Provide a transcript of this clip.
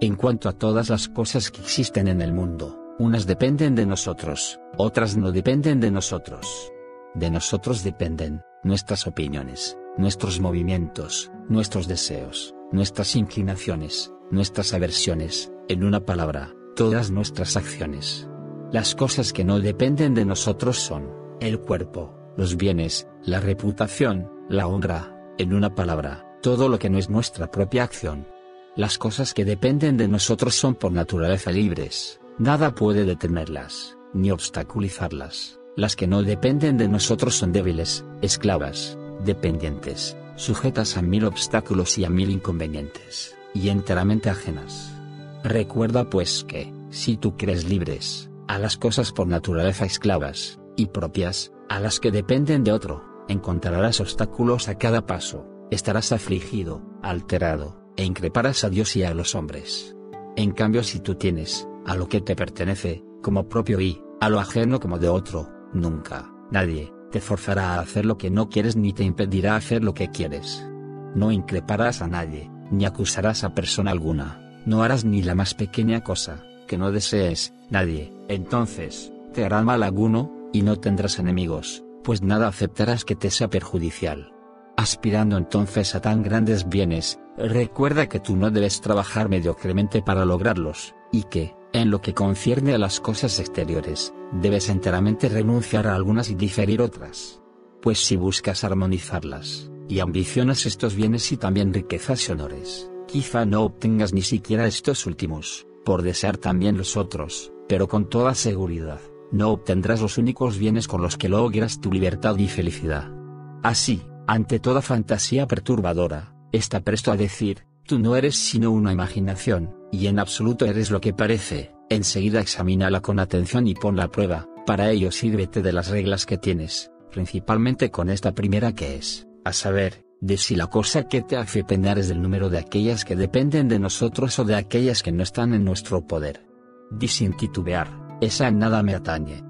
En cuanto a todas las cosas que existen en el mundo, unas dependen de nosotros, otras no dependen de nosotros. De nosotros dependen nuestras opiniones, nuestros movimientos, nuestros deseos, nuestras inclinaciones, nuestras aversiones, en una palabra, todas nuestras acciones. Las cosas que no dependen de nosotros son, el cuerpo, los bienes, la reputación, la honra, en una palabra, todo lo que no es nuestra propia acción. Las cosas que dependen de nosotros son por naturaleza libres, nada puede detenerlas, ni obstaculizarlas. Las que no dependen de nosotros son débiles, esclavas, dependientes, sujetas a mil obstáculos y a mil inconvenientes, y enteramente ajenas. Recuerda pues que, si tú crees libres, a las cosas por naturaleza esclavas, y propias, a las que dependen de otro, encontrarás obstáculos a cada paso, estarás afligido, alterado, e increparás a Dios y a los hombres. En cambio si tú tienes, a lo que te pertenece, como propio y, a lo ajeno como de otro, nunca, nadie, te forzará a hacer lo que no quieres ni te impedirá hacer lo que quieres. No increparás a nadie, ni acusarás a persona alguna, no harás ni la más pequeña cosa, que no desees, nadie, entonces, te hará mal alguno, y no tendrás enemigos, pues nada aceptarás que te sea perjudicial. Aspirando entonces a tan grandes bienes, recuerda que tú no debes trabajar mediocremente para lograrlos, y que, en lo que concierne a las cosas exteriores, debes enteramente renunciar a algunas y diferir otras. Pues si buscas armonizarlas, y ambicionas estos bienes y también riquezas y honores, quizá no obtengas ni siquiera estos últimos, por desear también los otros, pero con toda seguridad, no obtendrás los únicos bienes con los que logras tu libertad y felicidad. Así, ante toda fantasía perturbadora, está presto a decir, tú no eres sino una imaginación, y en absoluto eres lo que parece, enseguida examínala con atención y ponla a prueba, para ello sírvete de las reglas que tienes, principalmente con esta primera que es, a saber, de si la cosa que te hace penar es del número de aquellas que dependen de nosotros o de aquellas que no están en nuestro poder. Di sin titubear, esa en nada me atañe,